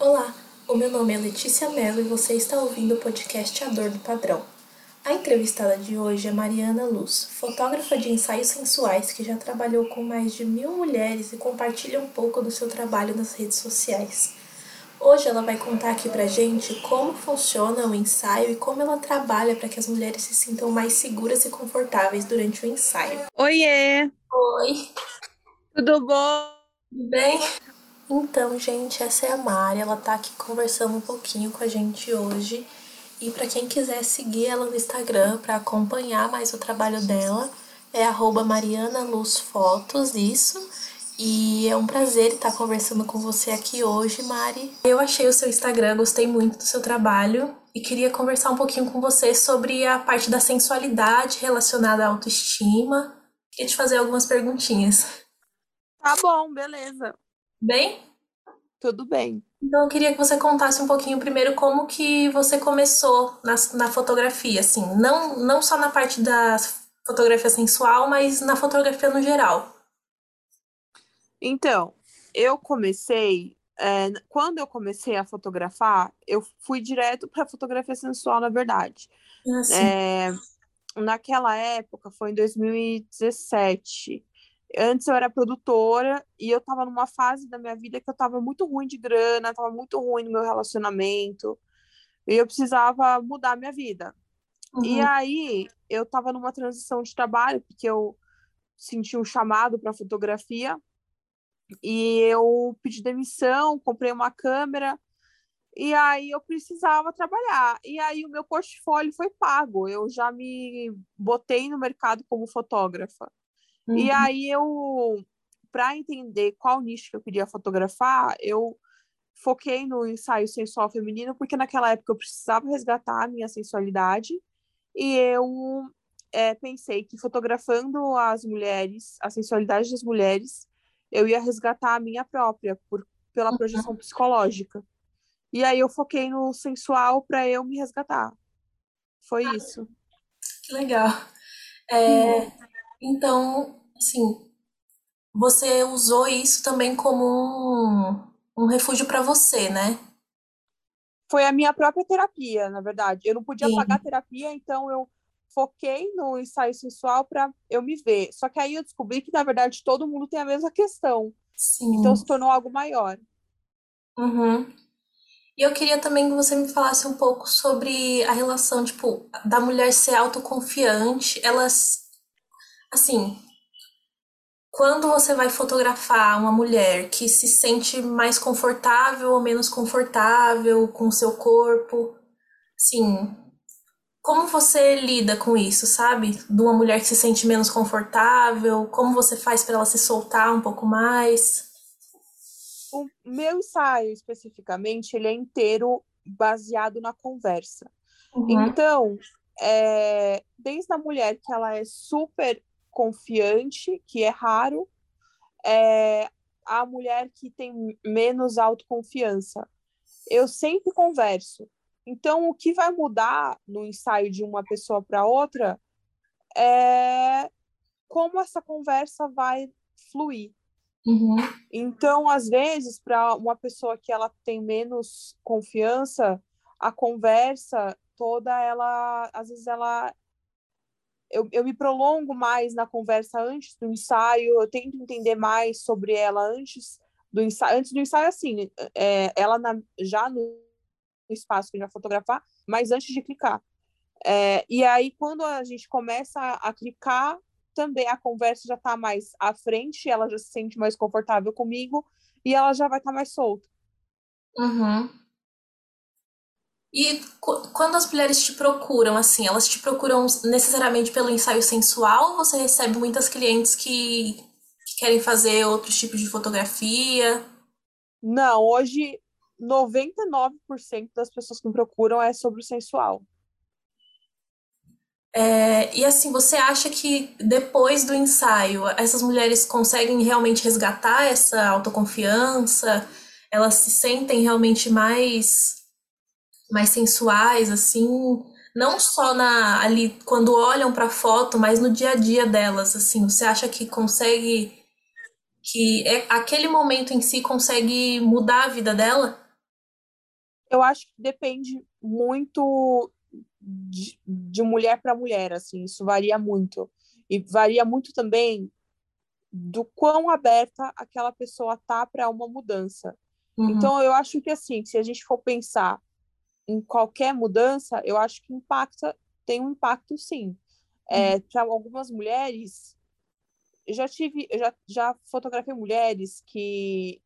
Olá, o meu nome é Letícia Mello e você está ouvindo o podcast A Dor do Padrão. A entrevistada de hoje é Mariana Luz, fotógrafa de ensaios sensuais que já trabalhou com mais de mil mulheres e compartilha um pouco do seu trabalho nas redes sociais. Hoje ela vai contar aqui pra gente como funciona o ensaio e como ela trabalha para que as mulheres se sintam mais seguras e confortáveis durante o ensaio. Oiê! Oi! Tudo bom? Tudo bem? Então, gente, essa é a Mari, ela tá aqui conversando um pouquinho com a gente hoje. E para quem quiser seguir ela no Instagram para acompanhar mais o trabalho dela, é arroba Mariana Luz Fotos, isso. E é um prazer estar conversando com você aqui hoje, Mari. Eu achei o seu Instagram, gostei muito do seu trabalho e queria conversar um pouquinho com você sobre a parte da sensualidade relacionada à autoestima. Queria te fazer algumas perguntinhas. Tá bom, beleza. Bem? Tudo bem. Então eu queria que você contasse um pouquinho primeiro como que você começou na, na fotografia, assim, não, não só na parte da fotografia sensual, mas na fotografia no geral. Então, eu comecei, é, quando eu comecei a fotografar, eu fui direto para fotografia sensual, na verdade. Assim. É, naquela época, foi em 2017, Antes eu era produtora e eu tava numa fase da minha vida que eu tava muito ruim de grana, tava muito ruim no meu relacionamento. E eu precisava mudar a minha vida. Uhum. E aí eu tava numa transição de trabalho, porque eu senti um chamado para fotografia. E eu pedi demissão, comprei uma câmera e aí eu precisava trabalhar. E aí o meu portfólio foi pago. Eu já me botei no mercado como fotógrafa. Uhum. E aí eu, para entender qual nicho que eu queria fotografar, eu foquei no ensaio sensual feminino, porque naquela época eu precisava resgatar a minha sensualidade, e eu é, pensei que fotografando as mulheres, a sensualidade das mulheres, eu ia resgatar a minha própria, por, pela uhum. projeção psicológica. E aí eu foquei no sensual para eu me resgatar. Foi isso. Que legal. É, uhum. Então, assim, você usou isso também como um, um refúgio para você, né? Foi a minha própria terapia, na verdade. Eu não podia Sim. pagar terapia, então eu foquei no ensaio sensual para eu me ver. Só que aí eu descobri que, na verdade, todo mundo tem a mesma questão. Sim. Então se tornou algo maior. Uhum. E eu queria também que você me falasse um pouco sobre a relação, tipo, da mulher ser autoconfiante. Elas, assim, quando você vai fotografar uma mulher que se sente mais confortável ou menos confortável com o seu corpo, sim, como você lida com isso, sabe? De uma mulher que se sente menos confortável, como você faz para ela se soltar um pouco mais? O meu ensaio especificamente, ele é inteiro baseado na conversa. Uhum. Então, é, desde a mulher que ela é super confiante, que é raro, é a mulher que tem menos autoconfiança. Eu sempre converso. Então, o que vai mudar no ensaio de uma pessoa para outra é como essa conversa vai fluir. Uhum. Então, às vezes, para uma pessoa que ela tem menos confiança, a conversa toda, ela, às vezes, ela eu, eu me prolongo mais na conversa antes do ensaio, eu tento entender mais sobre ela antes do ensaio. Antes do ensaio, assim, é, ela na, já no espaço que a gente vai fotografar, mas antes de clicar. É, e aí, quando a gente começa a, clicar, também a conversa já está mais à frente, ela já se sente mais confortável comigo e ela já vai estar tá mais solta. Uhum. E quando as mulheres te procuram, assim, elas te procuram necessariamente pelo ensaio sensual ou você recebe muitas clientes que, que querem fazer outros tipos de fotografia? Não, hoje 99% das pessoas que me procuram é sobre o sensual. É, e assim, você acha que depois do ensaio, essas mulheres conseguem realmente resgatar essa autoconfiança? Elas se sentem realmente mais mais sensuais, assim, não só na ali quando olham para a foto, mas no dia a dia delas, assim. Você acha que consegue que é, aquele momento em si consegue mudar a vida dela? Eu acho que depende muito de, de mulher para mulher, assim, isso varia muito. E varia muito também do quão aberta aquela pessoa tá para uma mudança. Uhum. Então, eu acho que, assim, se a gente for pensar em qualquer mudança, eu acho que impacta, tem um impacto, sim. É, uhum. para algumas mulheres, eu já tive, eu já, já fotografei mulheres que,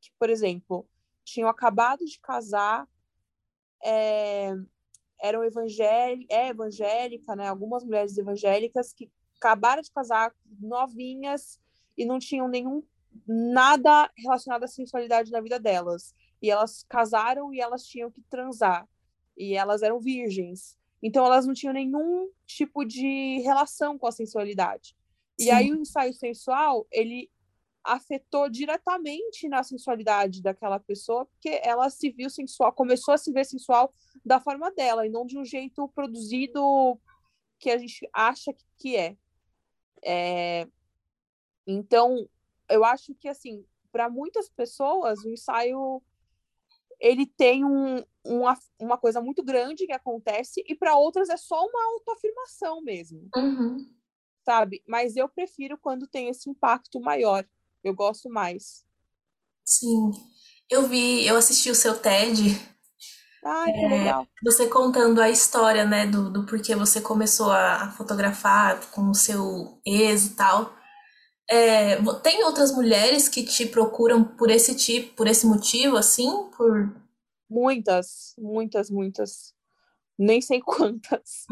que, por exemplo, tinham acabado de casar, é, eram evangélicas, é evangélica, né? Algumas mulheres evangélicas que acabaram de casar novinhas e não tinham nenhum nada relacionado à sensualidade na vida delas. E elas casaram e elas tinham que transar. E elas eram virgens. Então elas não tinham nenhum tipo de relação com a sensualidade. Sim. E aí o ensaio sensual, ele afetou diretamente na sensualidade daquela pessoa, porque ela se viu sensual, começou a se ver sensual da forma dela, e não de um jeito produzido que a gente acha que é. é... Então, eu acho que, assim, para muitas pessoas, o ensaio ele tem um, uma, uma coisa muito grande que acontece, e para outras é só uma autoafirmação mesmo. Uhum. Sabe? Mas eu prefiro quando tem esse impacto maior. Eu gosto mais. Sim. Eu vi, eu assisti o seu TED. Ai, que é, legal. Você contando a história, né, do, do porquê você começou a, a fotografar com o seu ex e tal. É, tem outras mulheres que te procuram por esse tipo, por esse motivo, assim? Por... Muitas, muitas, muitas. Nem sei quantas.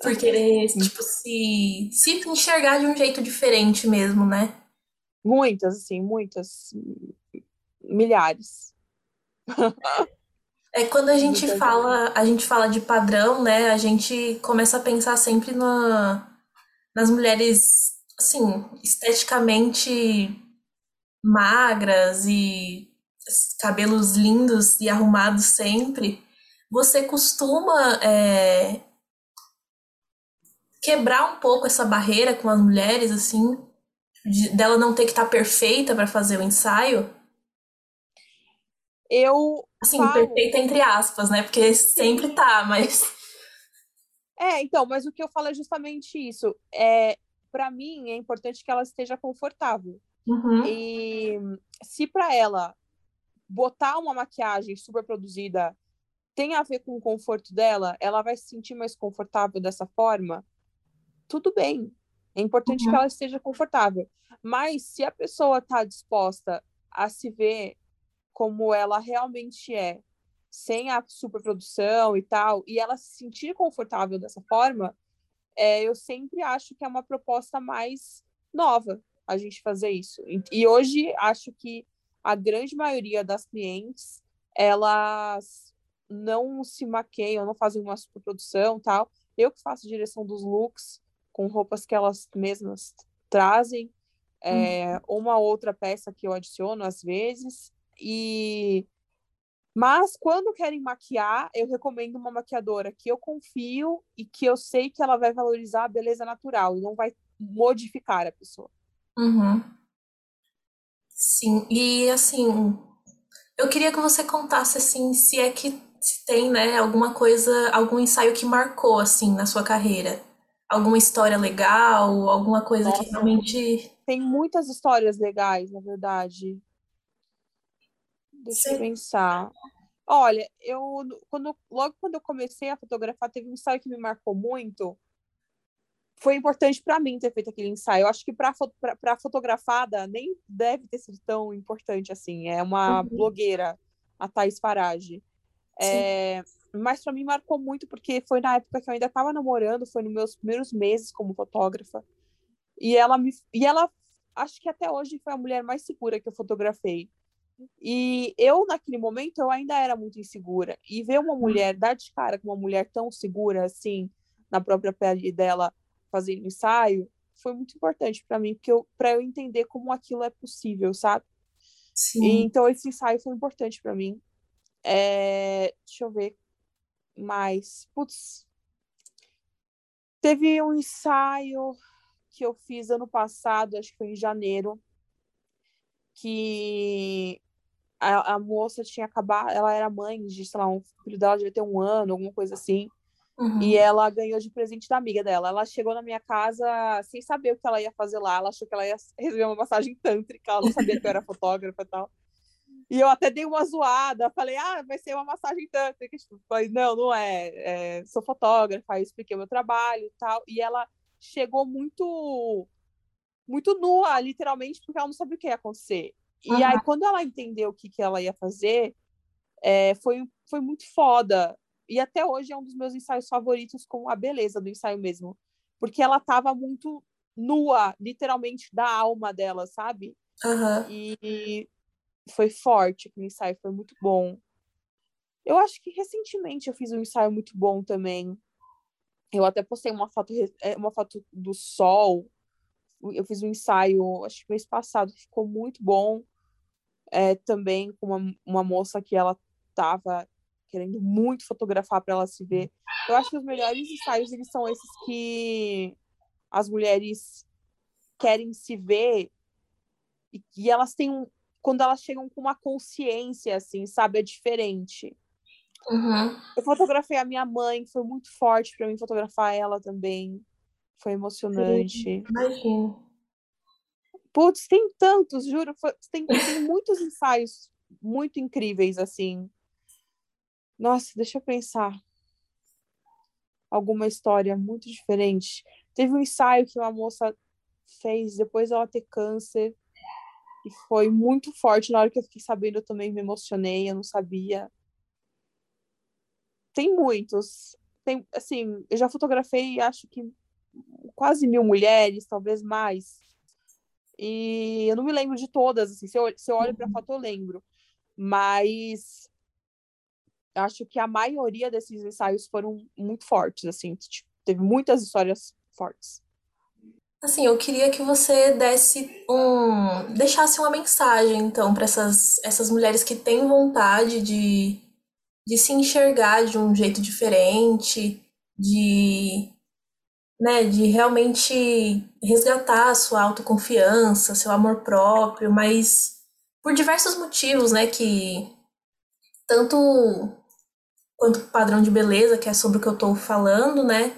por querer, tipo, se, se enxergar de um jeito diferente mesmo, né? Muitas, assim, muitas. Milhares. É quando a gente fala, a gente fala de padrão, né? A gente começa a pensar sempre na, nas mulheres assim, esteticamente magras e cabelos lindos e arrumados sempre, você costuma é, quebrar um pouco essa barreira com as mulheres, assim, de, dela não ter que estar tá perfeita para fazer o ensaio? Eu. Assim, falo... perfeita entre aspas, né? Porque sempre tá, mas. É, então, mas o que eu falo é justamente isso. É, para mim é importante que ela esteja confortável. Uhum. E se para ela botar uma maquiagem super produzida tem a ver com o conforto dela, ela vai se sentir mais confortável dessa forma, tudo bem. É importante uhum. que ela esteja confortável. Mas se a pessoa está disposta a se ver como ela realmente é, sem a superprodução e tal, e ela se sentir confortável dessa forma, é, eu sempre acho que é uma proposta mais nova a gente fazer isso. E hoje acho que a grande maioria das clientes elas não se maqueiam, não fazem uma superprodução tal. Eu que faço direção dos looks com roupas que elas mesmas trazem, é, hum. uma outra peça que eu adiciono às vezes e mas quando querem maquiar, eu recomendo uma maquiadora que eu confio e que eu sei que ela vai valorizar a beleza natural e não vai modificar a pessoa. Uhum. Sim, e assim, eu queria que você contasse assim, se é que se tem, né, alguma coisa, algum ensaio que marcou assim na sua carreira. Alguma história legal, alguma coisa Nossa, que realmente tem muitas histórias legais, na verdade. Deixa Sim. eu pensar. Olha, eu quando logo quando eu comecei a fotografar, teve um ensaio que me marcou muito. Foi importante para mim ter feito aquele ensaio. Eu acho que para para fotografada nem deve ter sido tão importante assim. É uma uhum. blogueira, a Thais Farage. É, mas para mim marcou muito porque foi na época que eu ainda estava namorando, foi nos meus primeiros meses como fotógrafa. E ela me e ela acho que até hoje foi a mulher mais segura que eu fotografei. E eu, naquele momento, eu ainda era muito insegura. E ver uma mulher, dar de cara com uma mulher tão segura, assim, na própria pele dela, fazendo ensaio, foi muito importante para mim, porque eu, para eu entender como aquilo é possível, sabe? Sim. E, então, esse ensaio foi importante para mim. É... Deixa eu ver mais. Putz. Teve um ensaio que eu fiz ano passado, acho que foi em janeiro, que a, a moça tinha acabado, ela era mãe de, sei lá, um filho dela devia ter um ano, alguma coisa assim. Uhum. E ela ganhou de presente da amiga dela. Ela chegou na minha casa sem saber o que ela ia fazer lá. Ela achou que ela ia receber uma massagem tântrica. Ela não sabia que eu era fotógrafa e tal. E eu até dei uma zoada. Falei, ah, vai ser uma massagem tântrica. Tipo, falei, não, não é. é sou fotógrafa. Aí expliquei o meu trabalho e tal. E ela chegou muito muito nua, literalmente, porque ela não sabia o que ia acontecer. E Uhum. aí, quando ela entendeu o que, que ela ia fazer, é, foi, foi muito foda. E até hoje é um dos meus ensaios favoritos com a beleza do ensaio mesmo. Porque ela tava muito nua, literalmente, da alma dela, sabe? Aham. E foi forte aquele ensaio, foi muito bom. Eu acho que recentemente eu fiz um ensaio muito bom também. Eu até postei uma foto, é, uma foto do sol. Eu fiz um ensaio, acho que mês passado, ficou muito bom. É, também com uma, uma moça que ela tava querendo muito fotografar para ela se ver. Eu acho que os melhores ensaios eles são esses que as mulheres querem se ver e, e elas têm um, quando elas chegam com uma consciência assim, sabe, é diferente. Uhum. Eu fotografei a minha mãe, foi muito forte para mim fotografar ela também. Foi emocionante. Imagino. Putz, tem tantos, juro, tem, tem muitos ensaios muito incríveis assim. Nossa, deixa eu pensar. Alguma história muito diferente. Teve um ensaio que uma moça fez depois dela ter câncer e foi muito forte. Na hora que eu fiquei sabendo, eu também me emocionei, eu não sabia. Tem muitos. Tem, assim, eu já fotografei, acho que quase mil mulheres, talvez mais. E eu não me lembro de todas, assim, se eu, se eu olho para a foto eu lembro. Mas acho que a maioria desses ensaios foram muito fortes, assim, tipo, teve muitas histórias fortes. Assim, eu queria que você desse um, deixasse uma mensagem, então, para essas, essas mulheres que têm vontade de, de se enxergar de um jeito diferente, de, né, de realmente resgatar a sua autoconfiança, seu amor próprio, mas por diversos motivos, né, que tanto quanto padrão de beleza, que é sobre o que eu tô falando, né,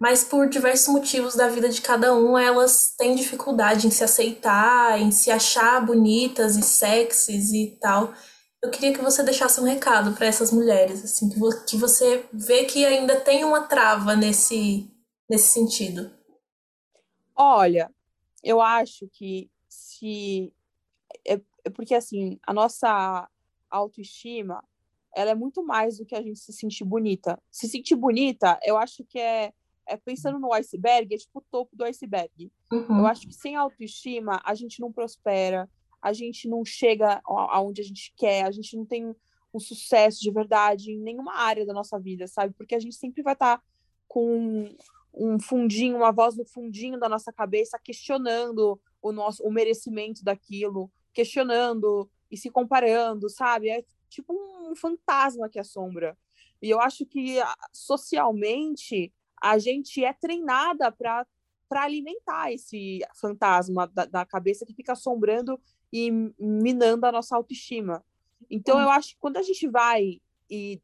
mas por diversos motivos da vida de cada um, elas têm dificuldade em se aceitar, em se achar bonitas e sexys e tal. Eu queria que você deixasse um recado para essas mulheres, assim, que você vê que ainda tem uma trava nesse, nesse sentido. Olha, eu acho que se. É, é porque, assim, a nossa autoestima, ela é muito mais do que a gente se sentir bonita. Se sentir bonita, eu acho que é, é pensando no iceberg, é tipo o topo do iceberg. Uhum. Eu acho que sem autoestima, a gente não prospera, a gente não chega aonde a gente quer, a gente não tem um sucesso de verdade em nenhuma área da nossa vida, sabe? Porque a gente sempre vai estar com um fundinho, uma voz no fundinho da nossa cabeça questionando o nosso o merecimento daquilo, questionando e se comparando, sabe? É tipo um fantasma que assombra. E eu acho que socialmente a gente é treinada para para alimentar esse fantasma da, da cabeça que fica assombrando e minando a nossa autoestima. Então, eu acho que quando a gente vai e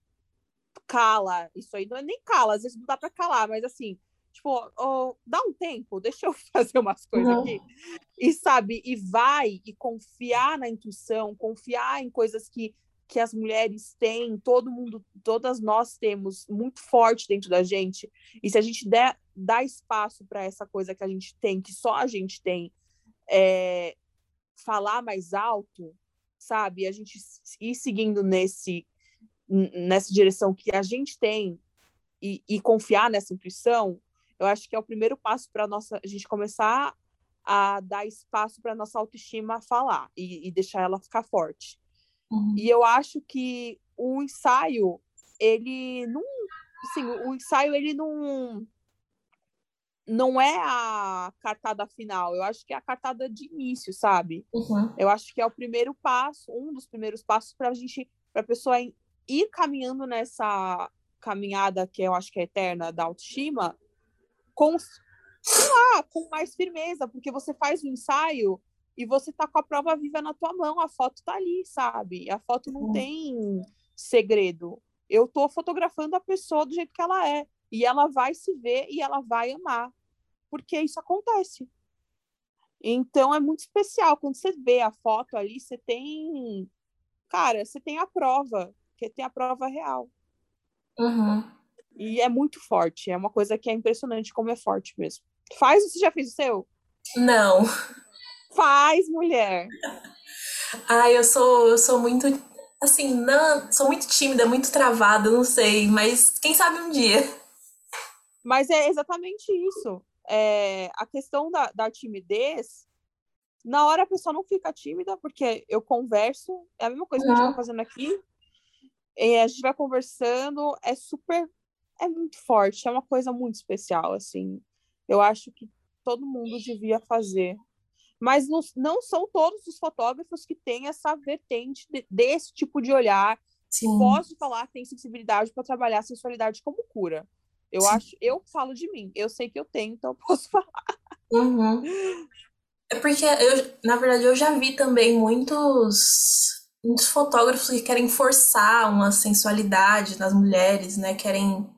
cala, isso aí não é nem cala, às vezes não dá para calar, mas assim, tipo, ó, dá um tempo, deixa eu fazer umas coisas Uhum. aqui. E sabe, e vai e confiar na intuição, confiar em coisas que que as mulheres têm, todo mundo, todas nós temos muito forte dentro da gente. E se a gente der dar espaço para essa coisa que a gente tem, que só a gente tem, é, falar mais alto, sabe? A gente ir seguindo nesse nessa direção que a gente tem e, e confiar nessa intuição, eu acho que é o primeiro passo para nossa a gente começar a dar espaço para nossa autoestima falar e, e deixar ela ficar forte. Uhum. E eu acho que o ensaio, ele não. Assim, o ensaio, ele não. Não é a cartada final, eu acho que é a cartada de início, sabe? Uhum. Eu acho que é o primeiro passo, um dos primeiros passos para a gente, para a pessoa ir caminhando nessa caminhada que eu acho que é eterna da autoestima, com, lá, com mais firmeza, porque você faz o ensaio e você tá com a prova viva na tua mão, a foto tá ali, sabe? A foto não tem segredo. Eu tô fotografando a pessoa do jeito que ela é. E ela vai se ver e ela vai amar. Porque isso acontece. Então é muito especial. Quando você vê a foto ali, você tem. Cara, você tem a prova, que tem a prova real. Uhum. E é muito forte. É uma coisa que é impressionante como é forte mesmo. Faz, você já fez o seu? Não. Faz, mulher. Ai, eu sou, eu sou muito, assim, não, sou muito tímida, muito travada, não sei, mas quem sabe um dia. Mas é exatamente isso. É, a questão da, da timidez, na hora a pessoa não fica tímida, porque eu converso, é a mesma coisa que a gente tá fazendo aqui. E a gente vai conversando, é super, é muito forte, é uma coisa muito especial, assim. Eu acho que todo mundo devia fazer mas não, não são todos os fotógrafos que têm essa vertente de, desse tipo de olhar. Sim. Posso falar que tem sensibilidade para trabalhar a sensualidade como cura. Eu Sim. acho, eu falo de mim, eu sei que eu tenho, então eu posso falar. Uhum. É porque eu, na verdade, eu já vi também muitos, muitos fotógrafos que querem forçar uma sensualidade nas mulheres, né? Querem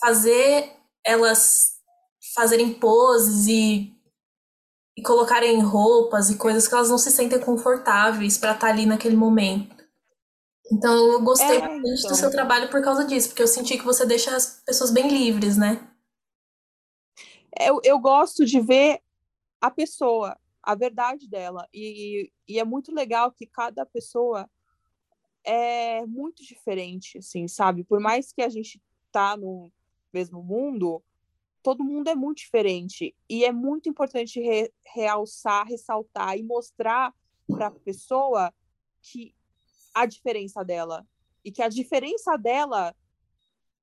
fazer elas fazerem poses e e colocarem roupas e coisas que elas não se sentem confortáveis para estar tá ali naquele momento. Então eu gostei é, bastante então. do seu trabalho por causa disso, porque eu senti que você deixa as pessoas bem livres, né? Eu, eu gosto de ver a pessoa, a verdade dela. E, e é muito legal que cada pessoa é muito diferente, assim, sabe? Por mais que a gente tá no mesmo mundo, todo mundo é muito diferente e é muito importante re, realçar, ressaltar e mostrar para a pessoa que a diferença dela e que a diferença dela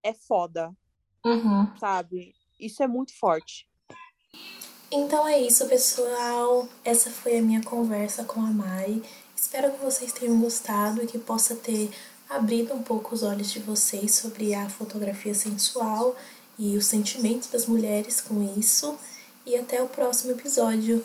é foda, uhum. sabe? Isso é muito forte. Então é isso, pessoal. Essa foi a minha conversa com a Mai. Espero que vocês tenham gostado e que possa ter abrido um pouco os olhos de vocês sobre a fotografia sensual e os sentimentos das mulheres com isso. E até o próximo episódio.